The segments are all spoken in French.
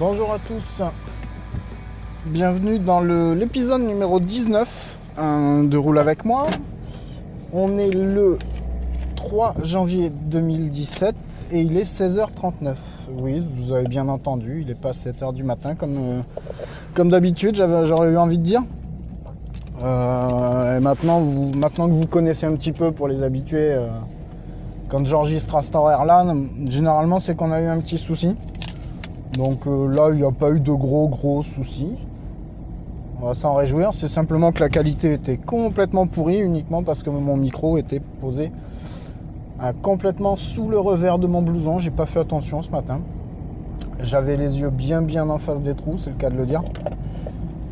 Bonjour à tous, bienvenue dans l'épisode numéro 19 euh, de Roule avec moi. On est le 3 janvier 2017 et il est 16h39. Oui, vous avez bien entendu, il n'est pas 7h du matin comme, euh, d'habitude, j'aurais eu envie de dire. Euh, et maintenant, maintenant que vous connaissez un petit peu pour les habitués, euh, quand j'enregistre à cet horaire-là, généralement c'est qu'on a eu un petit souci. Donc euh, là, il n'y a pas eu de gros gros soucis. On va s'en réjouir. C'est simplement que la qualité était complètement pourrie uniquement parce que mon micro était posé euh, complètement sous le revers de mon blouson. J'ai pas fait attention ce matin. J'avais les yeux bien bien en face des trous, c'est le cas de le dire.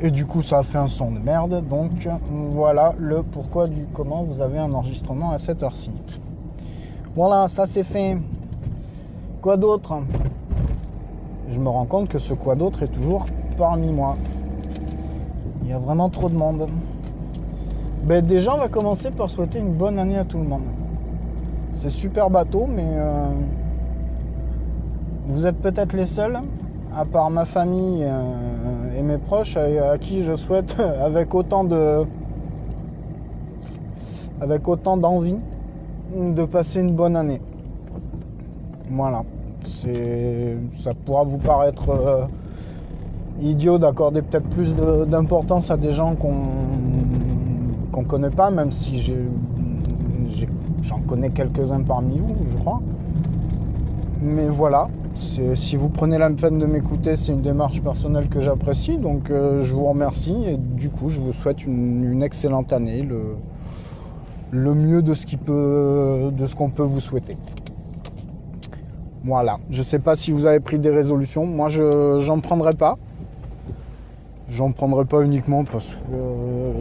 Et du coup, ça a fait un son de merde. Donc voilà le pourquoi du comment vous avez un enregistrement à cette heure-ci. Voilà, ça c'est fait. Quoi d'autre? Je me rends compte que ce quoi d'autre est toujours parmi moi. Il y a vraiment trop de monde. Ben déjà, on va commencer par souhaiter une bonne année à tout le monde. C'est super bateau, mais euh, vous êtes peut-être les seuls, à part ma famille euh, et mes proches, à, à qui je souhaite avec autant de, avec autant d'envie de passer une bonne année. Voilà. Ça pourra vous paraître euh, idiot d'accorder peut-être plus d'importance à des gens qu'on qu'on connaît pas, même si j'en connais quelques-uns parmi vous, je crois. Mais voilà, si vous prenez la peine de m'écouter, c'est une démarche personnelle que j'apprécie, donc euh, je vous remercie et du coup je vous souhaite une, excellente année, le, le mieux de ce qui peut, de ce qu'on peut vous souhaiter. Voilà. Je sais pas si vous avez pris des résolutions. Moi, je j'en prendrai pas. J'en prendrai pas uniquement parce que euh,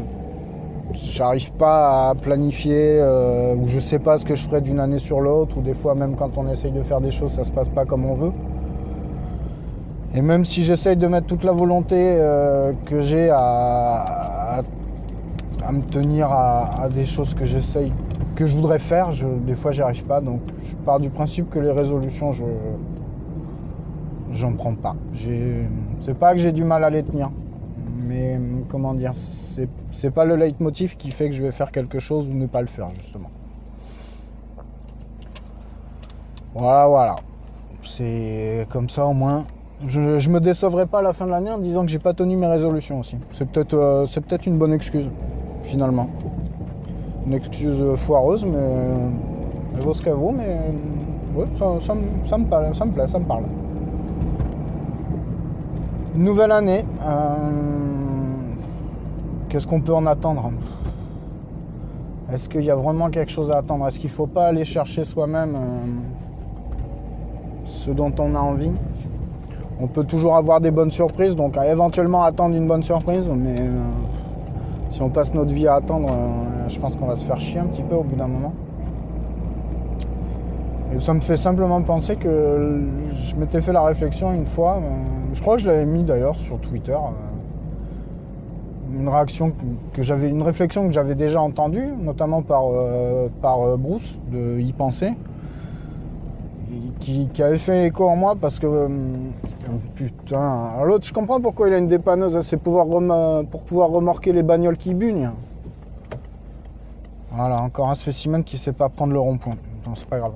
j'arrive pas à planifier euh, ou je sais pas ce que je ferai d'une année sur l'autre ou des fois même quand on essaye de faire des choses, ça se passe pas comme on veut. Et même si j'essaye de mettre toute la volonté euh, que j'ai à, à, me tenir à des choses que j'essaye que je voudrais faire, je, des fois j'y arrive pas. Donc je pars du principe que les résolutions, je j'en prends pas. C'est pas que j'ai du mal à les tenir, mais comment dire, c'est pas le leitmotiv qui fait que je vais faire quelque chose ou ne pas le faire justement. Voilà, voilà. C'est comme ça au moins. Je, me décevrai pas à la fin de l'année en disant que j'ai pas tenu mes résolutions aussi. C'est peut-être euh, c'est peut-être une bonne excuse finalement une excuse foireuse, mais elle vaut ce qu'elle vaut, mais ça me parle, ça me plaît, ça me parle. Nouvelle année. euh, Qu'est-ce qu'on peut en attendre? Est-ce qu'il y a vraiment quelque chose à attendre? Est-ce qu'il ne faut pas aller chercher soi-même euh, ce dont on a envie? On peut toujours avoir des bonnes surprises, donc à éventuellement attendre une bonne surprise, mais euh, si on passe notre vie à attendre, euh, je pense qu'on va se faire chier un petit peu au bout d'un moment. Et ça me fait simplement penser que je m'étais fait la réflexion une fois, euh, je crois que je l'avais mis d'ailleurs sur Twitter, euh, une réaction que j'avais, une réflexion que j'avais déjà entendue, notamment par, par Bruce de Y penser, qui, avait fait écho en moi parce que putain, l'autre, je comprends pourquoi il a une dépanneuse, c'est pouvoir pour pouvoir remorquer les bagnoles qui bugnent. Voilà, encore un spécimen qui sait pas prendre le rond-point. Non, c'est pas grave.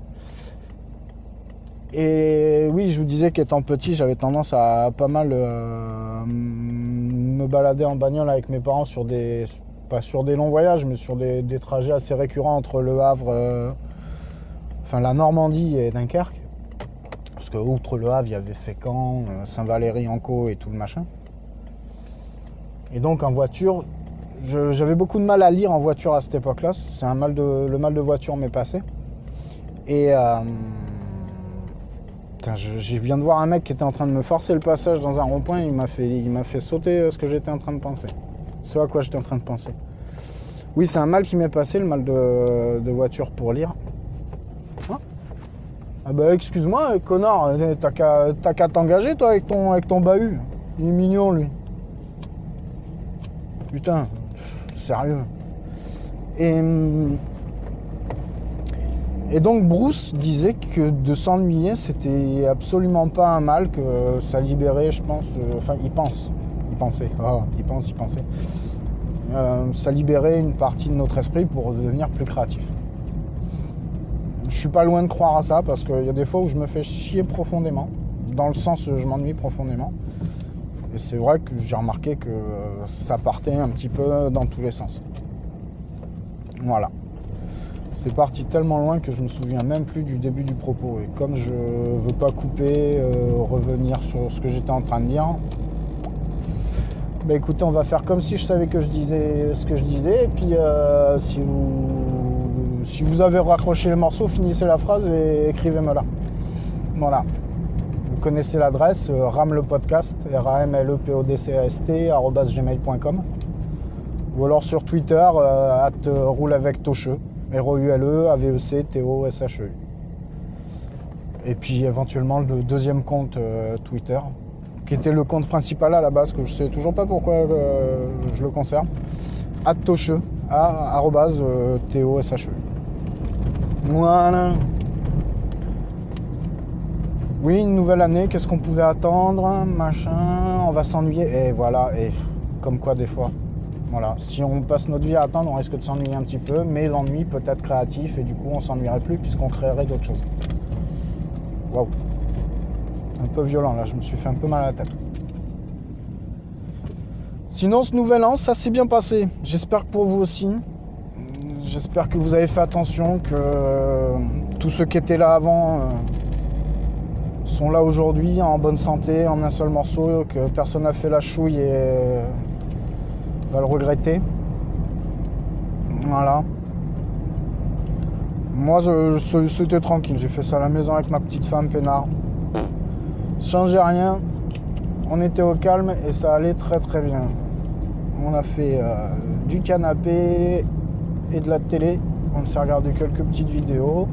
Et oui, je vous disais qu'étant petit, j'avais tendance à pas mal euh, me balader en bagnole avec mes parents sur des. pas sur des longs voyages, mais sur des, trajets assez récurrents entre Le Havre, euh, enfin la Normandie et Dunkerque. Parce que outre Le Havre, il y avait Fécamp, euh, Saint-Valéry, Anco et tout le machin. Et donc en voiture, j'avais beaucoup de mal à lire en voiture à cette époque-là. C'est un mal de, le mal de voiture m'est passé. Et je, viens de voir un mec qui était en train de me forcer le passage dans un rond-point, il m'a fait, il m'a fait sauter euh, ce que j'étais en train de penser. Ce à quoi j'étais en train de penser. Oui, c'est un mal qui m'est passé, le mal de, voiture pour lire. Ah bah excuse-moi, connard, euh, t'as qu'à, t'engager toi avec ton, avec ton bahut. Il est mignon lui. Putain, sérieux. Et hum, et donc Bruce disait que de s'ennuyer, c'était absolument pas un mal, que ça libérait, je pense, euh, enfin il pense, il pensait, oh, il pense, il pensait, euh, ça libérait une partie de notre esprit pour devenir plus créatif. Je suis pas loin de croire à ça parce qu'il y a des fois où je me fais chier profondément, dans le sens où je m'ennuie profondément. Et c'est vrai que j'ai remarqué que ça partait un petit peu dans tous les sens. Voilà. C'est parti tellement loin que je me souviens même plus du début du propos. Et comme je veux pas couper, euh, revenir sur ce que j'étais en train de dire, bah écoutez, on va faire comme si je savais que je disais ce que je disais. Et puis euh, si, vous, si vous avez raccroché le morceau, finissez la phrase et écrivez-moi là. Voilà. Vous connaissez l'adresse, euh, ram le podcast, r a m l e p o d c a s t gmail.com ou alors sur Twitter, at roule avec Tocheux. R-O-U-L-E, A-V-E-C, T-O-S-H-E. Et puis éventuellement le deuxième compte euh, Twitter, qui était le compte principal à la base, que je sais toujours pas pourquoi euh, je le conserve. Toche, euh, T-O-S-H-E. Voilà. Oui, une nouvelle année, qu'est-ce qu'on pouvait attendre Machin, on va s'ennuyer. Et voilà, et comme quoi des fois. Voilà. Si on passe notre vie à attendre, on risque de s'ennuyer un petit peu, mais l'ennui peut être créatif et du coup on s'ennuierait plus puisqu'on créerait d'autres choses. Waouh. Un peu violent là, je me suis fait un peu mal à la tête. Sinon ce nouvel an, ça s'est bien passé. J'espère que pour vous aussi. J'espère que vous avez fait attention, que euh, tous ceux qui étaient là avant euh, sont là aujourd'hui en bonne santé, en un seul morceau, que personne n'a fait la chouille et va le regretter. Voilà. Moi, c'était tranquille. J'ai fait ça à la maison avec ma petite femme, peinard. Changeait rien. On était au calme et ça allait très très bien. On a fait euh, du canapé et de la télé. On s'est regardé quelques petites vidéos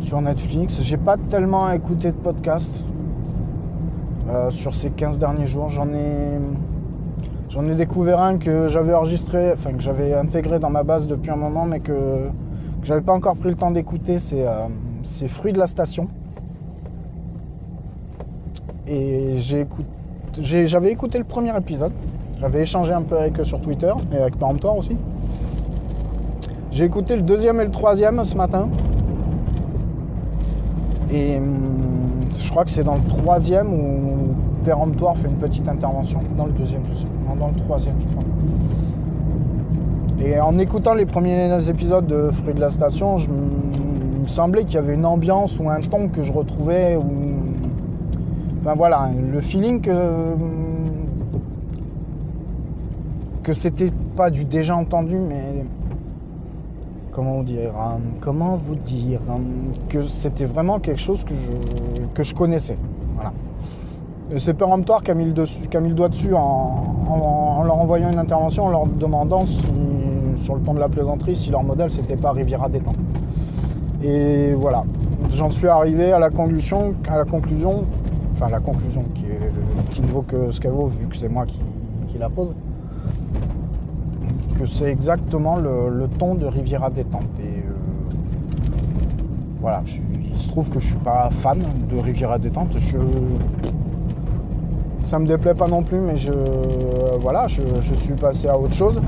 sur Netflix. J'ai pas tellement écouté de podcast euh, sur ces 15 derniers jours. J'en ai J'en ai découvert un que j'avais enregistré, enfin que j'avais intégré dans ma base depuis un moment, mais que, j'avais pas encore pris le temps d'écouter. C'est euh, Fruits de la Station. Et j'avais écouté le premier épisode. J'avais échangé un peu avec eux sur Twitter et avec péremptoire aussi. J'ai écouté le deuxième et le troisième ce matin. Et hum, je crois que c'est dans le troisième où péremptoire fait une petite intervention. Dans le deuxième, je sais dans le troisième, je crois. Et en écoutant les premiers épisodes de Fruits de la Station, je, il me semblait qu'il y avait une ambiance ou un ton que je retrouvais. Ou... Enfin voilà, le feeling que. que c'était pas du déjà entendu, mais. Comment dire hein, Comment vous dire Que c'était vraiment quelque chose que je, connaissais. C'est péremptoire qui a mis le, doigt dessus en, leur envoyant une intervention, en leur demandant sur le pont de la plaisanterie si leur modèle c'était pas Riviera détente. Et voilà. j'en suis arrivé à la conclusion, enfin la conclusion qui, est- qui ne vaut que ce qu'elle vaut vu que c'est moi qui la pose, c'est exactement le, ton de Riviera détente. Euh, voilà, je il se trouve que je suis pas fan de Riviera détente. Je, ça me déplaît pas non plus, mais je, voilà, je, je suis passé à autre chose.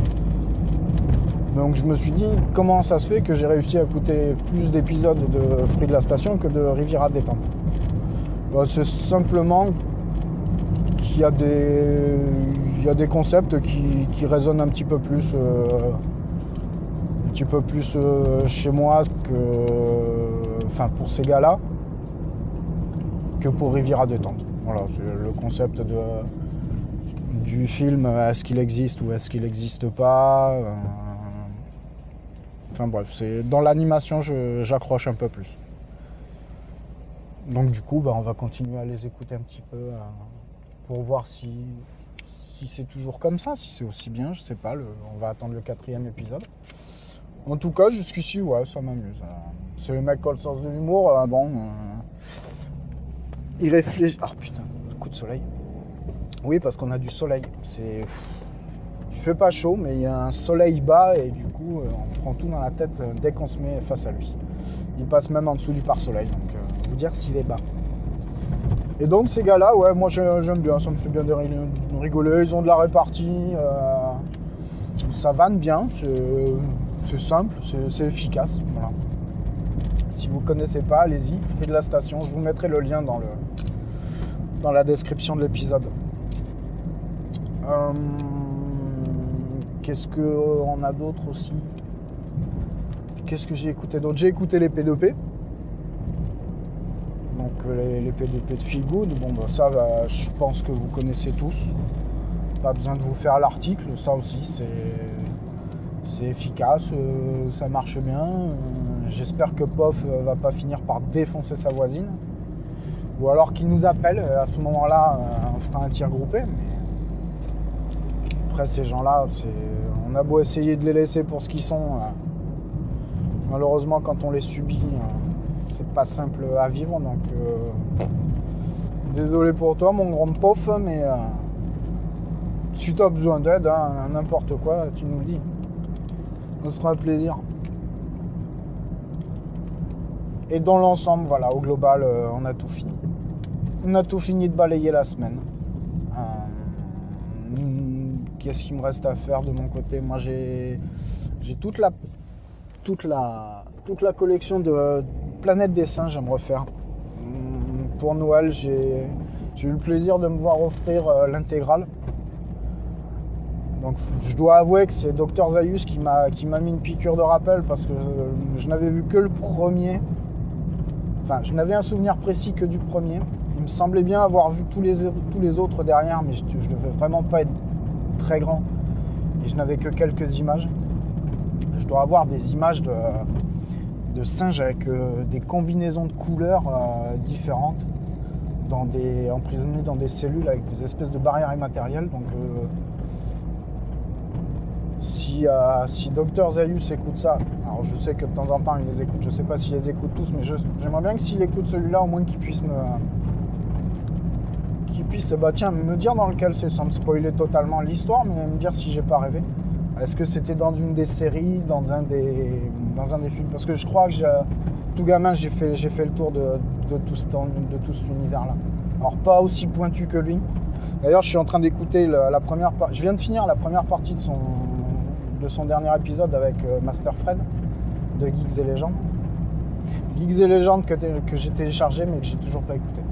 Donc je me suis dit comment ça se fait que j'ai réussi à écouter plus d'épisodes de Fruits de la Station que de Riviera détente? Bah, c'est simplement il y a des concepts qui, résonnent un petit peu plus, euh, un petit peu plus euh, chez moi que, enfin pour ces gars-là, que pour Riviera détente. Voilà, c'est le concept de, du film, est-ce qu'il existe ou est-ce qu'il n'existe pas. euh, Enfin bref, c'est dans l'animation, j'accroche un peu plus. Donc du coup, bah, on va continuer à les écouter un petit peu pour voir si, c'est toujours comme ça, si c'est aussi bien, je sais pas. on va attendre le quatrième épisode. En tout cas, jusqu'ici, ouais, ça m'amuse. euh. C'est le mec qui a le sens de l'humour, euh, bon. euh, il réfléchit. Ah putain, coup de soleil. Oui, parce qu'on a du soleil. C'est. Il fait pas chaud, mais il y a un soleil bas et du coup, on prend tout dans la tête dès qu'on se met face à lui. Il passe même en dessous du pare-soleil, donc vous dire s'il est bas. Et donc ces gars-là, ouais, moi j'ai- j'aime bien, ça me fait bien de ri- de rigoler. Ils ont de la répartie, euh, ça vanne bien, c'est simple, c'est efficace. Voilà. Si vous connaissez pas, allez-y, Fruit de la Station, je vous mettrai le lien dans, le, dans la description de l'épisode. Euh, Qu'est-ce qu'on a d'autre aussi? Qu'est-ce que j'ai écouté d'autre? J'ai écouté les P2P. Donc euh, les, P2P de Feel Good. Bon, bah, ça, bah, je pense que vous connaissez tous. Pas besoin de vous faire l'article. Ça aussi, c'est efficace. euh, ça marche bien. J'espère que Pof euh, va pas finir par défoncer sa voisine. Ou alors qu'il nous appelle. À ce moment-là, on fera un tir groupé. Après, ces gens-là, on a beau essayer de les laisser pour ce qu'ils sont. malheureusement, quand on les subit, c'est pas simple à vivre. Donc, euh, désolé pour toi, mon grand pof, mais euh, si tu as besoin d'aide, hein, n'importe quoi, tu nous le dis. Ce sera un plaisir. Et dans l'ensemble, voilà, au global, euh, on a tout fini. On a tout fini de balayer la semaine. Qu'est-ce qu'il me reste à faire de mon côté? Moi, j'ai j'ai toute la toute la toute la collection de Planète des singes à me refaire. Hum, Pour Noël, j'ai eu le plaisir de me voir offrir euh, l'intégrale. Donc je dois avouer que c'est Dr Zayus qui m'a mis une piqûre de rappel parce que euh, je n'avais vu que le premier. Enfin, je n'avais un souvenir précis que du premier. Il me semblait bien avoir vu tous les, tous les autres derrière, mais je, je devais vraiment pas être très grand. Et je n'avais que quelques images. Je dois avoir des images de, de singes avec euh, des combinaisons de couleurs euh, différentes, dans des, emprisonnés dans des cellules avec des espèces de barrières immatérielles. Donc, euh, si, si Dr Zayus écoute ça, alors je sais que de temps en temps il les écoute, je sais pas s'il les écoute tous, mais j'aimerais bien que s'il écoute celui-là, au moins qu'il puisse me. qu'il puisse bah, tiens, me dire dans lequel c'est, sans me spoiler totalement l'histoire, mais me dire si j'ai pas rêvé. Est-ce que c'était dans une des séries, dans un des, dans un des films Parce que je crois que tout gamin, j'ai fait, j'ai fait le tour de, tout, cet univers-là. Alors pas aussi pointu que lui. D'ailleurs, je suis en train d'écouter la première partie. Je viens de finir la première partie de son, de son dernier épisode avec euh, Master Fred de Geeks et Légendes. Geeks et Légendes que, j'ai téléchargé mais que j'ai toujours pas écouté.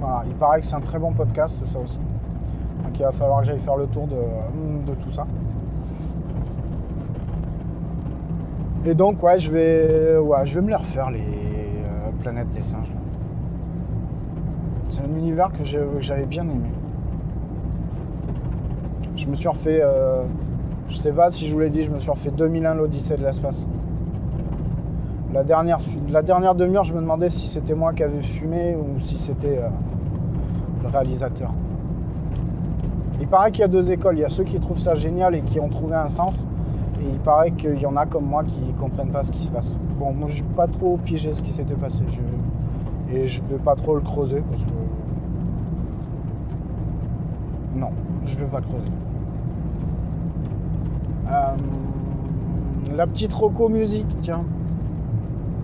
Voilà, il paraît que c'est un très bon podcast, ça aussi. Donc il va falloir que j'aille faire le tour de tout ça. Et donc ouais, je vais, ouais, je vais me les refaire les euh, planètes des singes. C'est un univers que j'avais bien aimé. Je me suis refait, euh, je sais pas si je vous l'ai dit, je me suis refait 2001 l'Odyssée de l'espace. La dernière, la dernière demi-heure, je me demandais si c'était moi qui avais fumé ou si c'était euh, le réalisateur. Il paraît qu'il y a deux écoles. Il y a ceux qui trouvent ça génial et qui ont trouvé un sens. Et il paraît qu'il y en a comme moi qui comprennent pas ce qui se passe. Bon, moi je pas trop piégé ce qui s'était passé. Et je vais pas trop le creuser parce que. Non, je vais pas creuser. Euh, la petite Roco musique, tiens.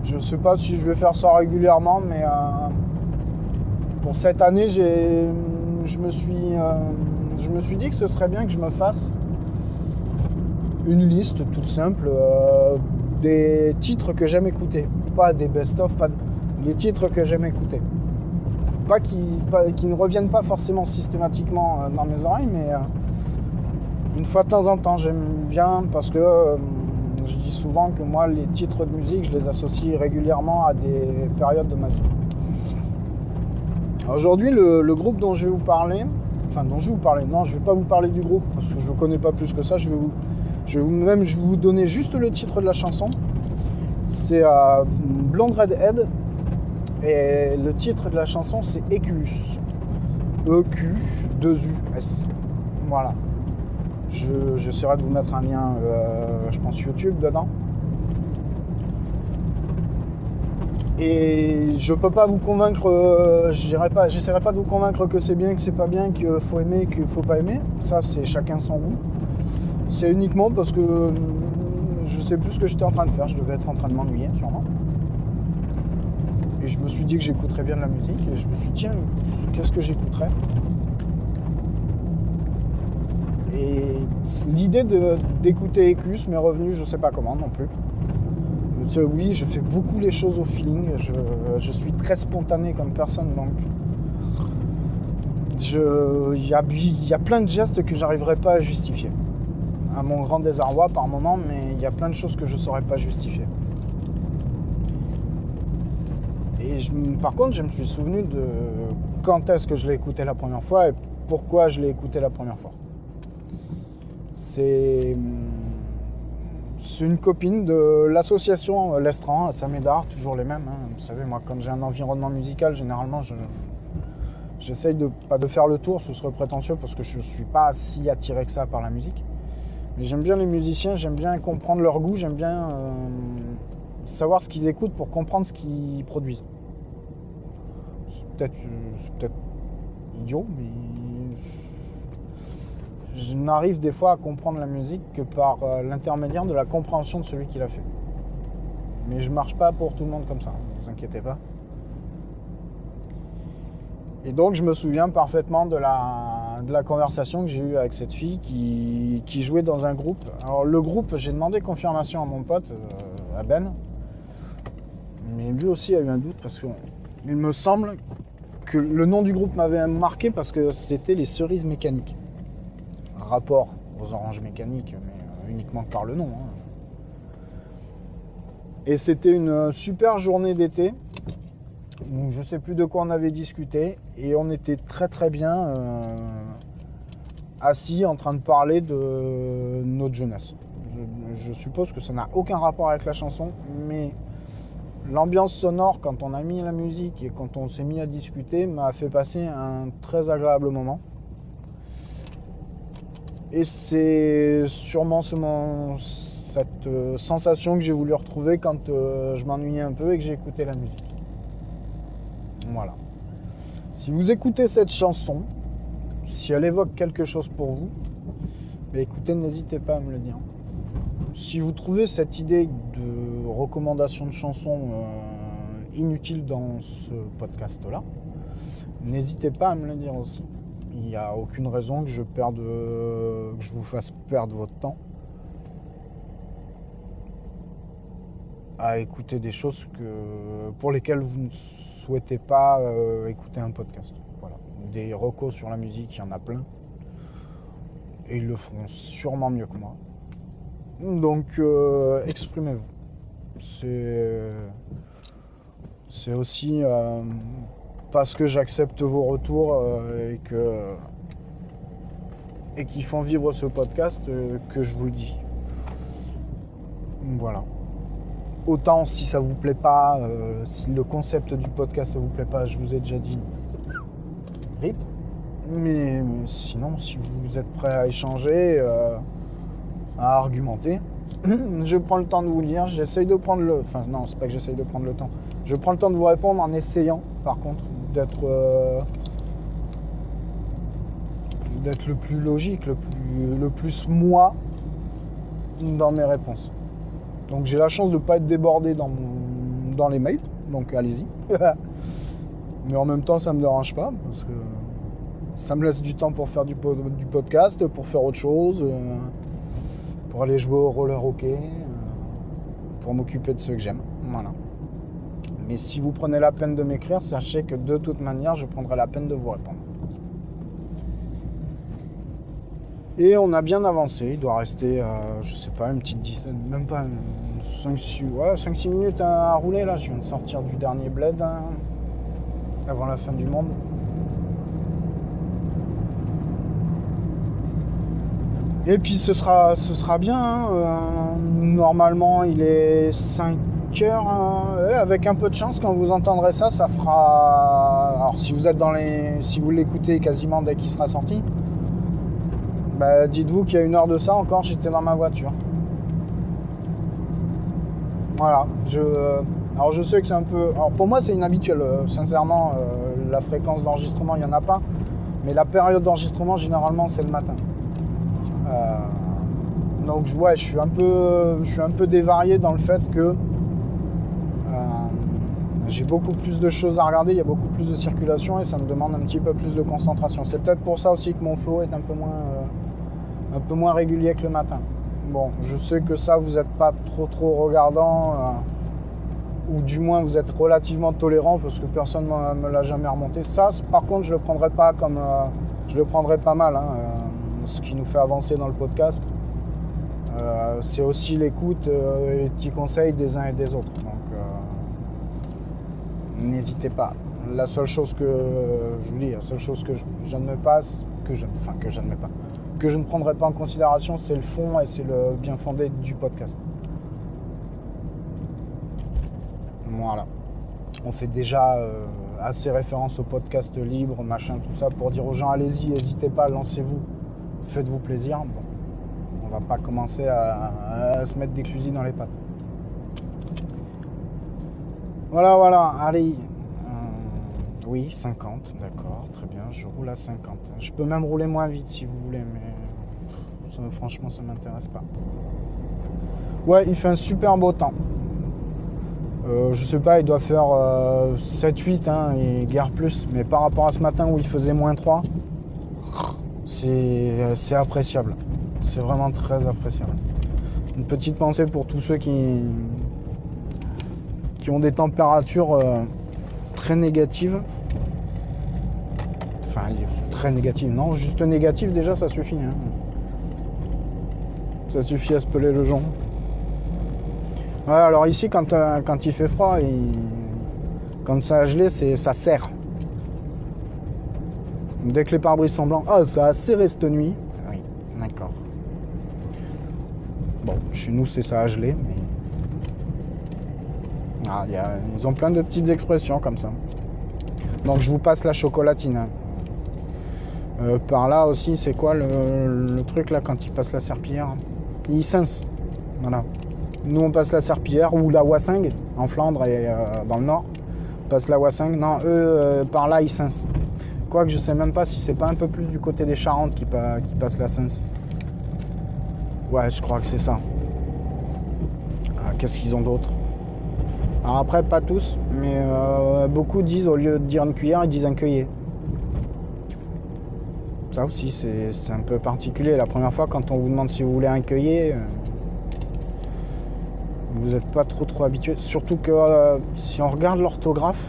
Je sais pas si je vais faire ça régulièrement, mais euh, pour cette année, j'ai, je, me suis, euh, je me suis dit que ce serait bien que je me fasse une liste toute simple des titres que j'aime écouter. Pas des best-of, pas des titres que j'aime écouter. Pas qui, qui, ne reviennent pas forcément systématiquement dans mes oreilles, mais une fois de temps en temps, j'aime bien parce que euh, je dis souvent que moi, les titres de musique, je les associe régulièrement à des périodes de ma vie. Aujourd'hui, le, groupe dont je vais vous parler, enfin dont je vais vous parler, non, je ne vais pas vous parler du groupe parce que je ne connais pas plus que ça. Je vais vous, je vais même je vais vous donner juste le titre de la chanson. C'est euh, Blonde Redhead et le titre de la chanson c'est Eculus. E-Q-2-U-S. Voilà. J'essaierai de vous mettre un lien, euh, je pense, YouTube dedans. Et je peux pas vous convaincre, euh, pas, j'essaierai pas de vous convaincre que c'est bien, que c'est pas bien, qu'il faut aimer, qu'il faut pas aimer. Ça, c'est chacun son goût. C'est uniquement parce que je sais plus ce que j'étais en train de faire. Je devais être en train de m'ennuyer, sûrement. Et je me suis dit que j'écouterais bien de la musique. Et je me suis dit, tiens, qu'est-ce que j'écouterais? Et l'idée d'écouter Ecus m'est revenue, je ne sais pas comment non plus. oui, je fais beaucoup les choses au feeling. Je, suis très spontané comme personne, donc il y a, y a, plein de gestes que j'arriverai pas à justifier. À mon grand désarroi par moment, mais il y a plein de choses que je ne saurais pas justifier. Et par contre, je me suis souvenu de quand est-ce que je l'ai écouté la première fois et pourquoi je l'ai écouté la première fois. C'est une copine de l'association Lestran à Saint-Médard, toujours les mêmes. Hein. Vous savez, moi, quand j'ai un environnement musical, généralement, j'essaye de pas de faire le tour, ce serait prétentieux parce que je ne suis pas si attiré que ça par la musique. Mais j'aime bien les musiciens, j'aime bien comprendre leur goût, j'aime bien euh, savoir ce qu'ils écoutent pour comprendre ce qu'ils produisent. C'est peut-être peut idiot, mais je n'arrive des fois à comprendre la musique que par euh, l'intermédiaire de la compréhension de celui qui l'a fait. Mais je marche pas pour tout le monde comme ça, ne vous inquiétez pas. Et donc je me souviens parfaitement de la, de la conversation que j'ai eue avec cette fille qui, jouait dans un groupe. Alors le groupe, j'ai demandé confirmation à mon pote, euh, à Ben. Mais lui aussi a eu un doute parce qu'il me semble que le nom du groupe m'avait marqué parce que c'était les cerises mécaniques rapport aux oranges mécaniques, mais euh, uniquement par le nom. Hein. Et c'était une super journée d'été. Je sais plus de quoi on avait discuté. Et on était très très bien euh, assis en train de parler de notre jeunesse. Je, suppose que ça n'a aucun rapport avec la chanson, mais l'ambiance sonore quand on a mis la musique et quand on s'est mis à discuter m'a fait passer un très agréable moment. Et c'est sûrement cette euh, sensation que j'ai voulu retrouver quand euh, je m'ennuyais un peu et que j'ai écouté la musique. Voilà. Si vous écoutez cette chanson, si elle évoque quelque chose pour vous, bah, écoutez, n'hésitez pas à me le dire. Si vous trouvez cette idée de recommandation de chanson euh, inutile dans ce podcast-là, n'hésitez pas à me le dire aussi. Il n'y a aucune raison que je, perde, que je vous fasse perdre votre temps à écouter des choses pour lesquelles vous ne souhaitez pas euh, écouter un podcast. Des recos sur la musique, il y en a plein. Et ils le feront sûrement mieux que moi. Donc, euh, exprimez-vous. C'est, c'est aussi euh, parce que j'accepte vos retours euh, et que et qui font vivre ce podcast que je vous le dis. Voilà. Autant si ça vous plaît pas, si le concept du podcast vous plaît pas, je vous ai déjà dit Mais, sinon, si vous êtes prêt à échanger, à argumenter, je prends le temps de vous lire, j'essaye de prendre le... Enfin non, c'est pas que j'essaye de prendre le temps. Je prends le temps de vous répondre en essayant, par contre, d'être... euh, d'être le plus logique, le plus, le plus moi dans mes réponses. Donc j'ai la chance de ne pas être débordé dans, mon- dans les mails, donc allez-y. Mais en même temps, ça me dérange pas, parce que ça me laisse du temps pour faire du, po- du podcast, pour faire autre chose, euh, pour aller jouer au roller hockey, euh, pour m'occuper de ceux que j'aime. Voilà. Mais si vous prenez la peine de m'écrire, sachez que de toute manière, je prendrai la peine de vous répondre. Et on a bien avancé, il doit rester, euh, je sais pas, une petite dizaine, même pas 5-6 ouais, 5-6 minutes à, à rouler là. Je viens de sortir du dernier bled hein, avant la fin du monde. Et puis ce sera, ce sera bien. hein, euh, normalement, il est 5 heures. hein, avec un peu de chance, quand vous entendrez ça, ça fera. Alors, si vous êtes dans les, si vous l'écoutez quasiment dès qu'il sera sorti, bah, dites-vous qu'il y a une heure de ça encore, j'étais dans ma voiture. Voilà. Je, alors je sais que c'est un peu. Alors pour moi, c'est inhabituel. euh, Sincèrement, euh, la fréquence d'enregistrement, il n'y en a pas. Mais la période d'enregistrement, généralement, c'est le matin. Euh, donc ouais, je suis un peu, je suis un peu dévarié dans le fait que j'ai beaucoup plus de choses à regarder, il y a beaucoup plus de circulation et ça me demande un petit peu plus de concentration. C'est peut-être pour ça aussi que mon flow est un peu moins, un peu moins régulier que le matin. Bon, je sais que ça, vous n'êtes pas trop trop regardant, ou du moins vous êtes relativement tolérant parce que personne ne me l'a jamais remonté. Ça, par contre, je le prendrai pas comme, euh, je le prendrai pas mal. hein, euh, ce qui nous fait avancer dans le podcast, euh, c'est aussi l'écoute et les petits conseils des uns et des autres. Donc, n'hésitez pas. La seule chose que je vous dis, la seule chose que je, j'admets pas, que je, enfin que j'admets pas, que je ne prendrai pas en considération, c'est le fond et c'est le bien fondé du podcast. Voilà. On fait déjà euh, assez référence au podcast libre, machin, tout ça, pour dire aux gens allez-y, n'hésitez pas, lancez-vous, faites-vous plaisir. Bon, on va pas commencer à, se mettre des fusils dans les pattes. Voilà, voilà, allez. Euh, oui, 50, d'accord, très bien, je roule à 50. Je peux même rouler moins vite si vous voulez, mais franchement, ça m'intéresse pas. Ouais, il fait un super beau temps. Euh, je sais pas, il doit faire 7-8 hein, et guère plus. Mais par rapport à ce matin où il faisait moins 3, c'est appréciable. C'est vraiment très appréciable. Une petite pensée pour tous ceux qui, qui ont des températures euh, très négatives. Enfin, très négatives, non, juste négatives déjà ça suffit. hein. Ça suffit à se peler le jonc. Alors ici, quand, euh, quand il fait froid, quand ça a gelé, ça serre. Dès que les pare-brises sont blancs, ah, ça a serré cette nuit. Oui, d'accord. Bon, chez nous, c'est ça a gelé. Ah, ils ont plein de petites expressions comme ça. Donc, je vous passe la chocolatine. hein. Euh, par là aussi, c'est quoi le, truc là quand il passe la serpillière Il cince. Voilà. Nous, on passe la Serpillière ou la Wassingue en Flandre et euh, dans le nord. On passe la Wassingue. Non, eux, euh, par là, ils cincent. Quoique, je sais même pas si c'est pas un peu plus du côté des Charentes qui, pa- qui passe la Cince. Ouais, je crois que c'est ça. Ah, Qu'est-ce qu'ils ont d'autre? Alors après, pas tous, mais euh, beaucoup disent, au lieu de dire une cuillère, ils disent un cueillet. Ça aussi, c'est un peu particulier. La première fois, quand on vous demande si vous voulez un cueillet, vous n'êtes pas trop trop habitué. Surtout que euh, si on regarde l'orthographe,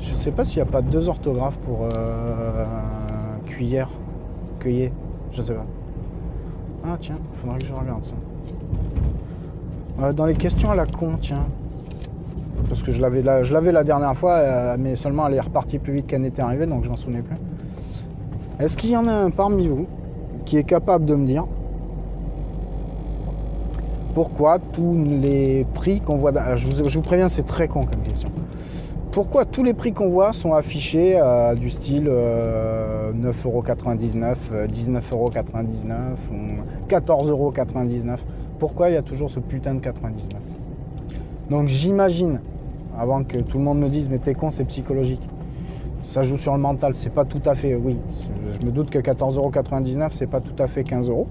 je sais pas s'il n'y a pas deux orthographes pour euh, cuillère, cueillet, je sais pas. Ah tiens, faudrait que je regarde ça. Euh, dans les questions à la con, tiens. Parce que je l'avais la, je l'avais la dernière fois, mais seulement elle est repartie plus vite qu'elle n'était arrivée, donc je m'en souvenais plus. Est-ce qu'il y en a un parmi vous qui est capable de me dire pourquoi tous les prix qu'on voit. dans- Je vous, préviens, c'est très con comme question. Pourquoi tous les prix qu'on voit sont affichés euh, du style euh, 9,99€, euh, 19,99€ ou 14,99€ Pourquoi il y a toujours ce putain de 99 Donc j'imagine, avant que tout le monde me dise mais t'es con, c'est psychologique. Ça joue sur le mental, c'est pas tout à fait, oui. Je me doute que 14,99€ c'est pas tout à fait 15 euros.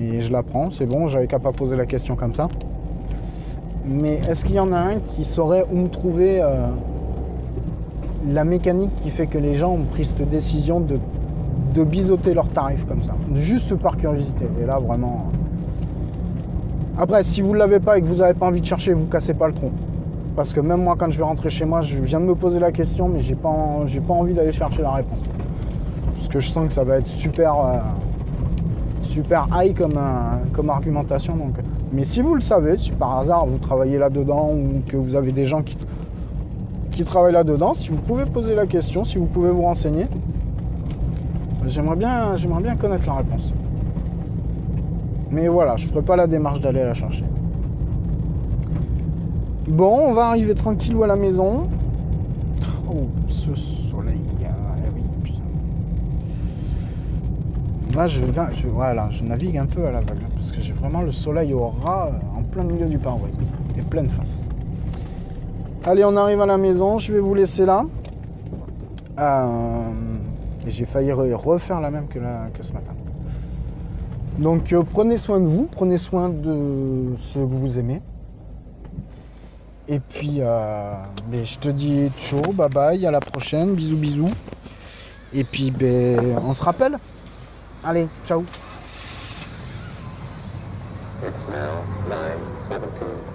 Mais je la prends, c'est bon, j'avais qu'à pas poser la question comme ça. Mais est-ce qu'il y en a un qui saurait où me trouver euh, la mécanique qui fait que les gens ont pris cette décision de, de biseauter leurs tarifs comme ça Juste par curiosité? Et là, vraiment. euh. Après, si vous ne l'avez pas et que vous n'avez pas envie de chercher, vous cassez pas le tronc. Parce que même moi, quand je vais rentrer chez moi, je viens de me poser la question, mais j'ai pas, pas envie d'aller chercher la réponse. Parce que je sens que ça va être super. euh, super high comme, euh, comme argumentation. Donc. Mais si vous le savez, si par hasard vous travaillez là-dedans ou que vous avez des gens qui, travaillent là-dedans, si vous pouvez poser la question, si vous pouvez vous renseigner, j'aimerais bien, bien connaître la réponse. Mais voilà, je ne ferai pas la démarche d'aller la chercher. Bon, on va arriver tranquillou à la maison. Oh, ce soleil. ah oui, putain. Là, je, voilà, je navigue un peu à l'aveugle parce que j'ai vraiment le soleil au ras euh, en plein milieu du pare-brise et pleine face. Allez, on arrive à la maison. Je vais vous laisser là. Euh, j'ai failli re- refaire la même que, la- que ce matin. Donc, euh, prenez soin de vous, prenez soin de ceux que vous aimez. Et puis, euh, ben, je te dis ciao, bye bye, à la prochaine, bisous, bisous. Et puis, ben, on se rappelle Allez, ciao. It's now 917.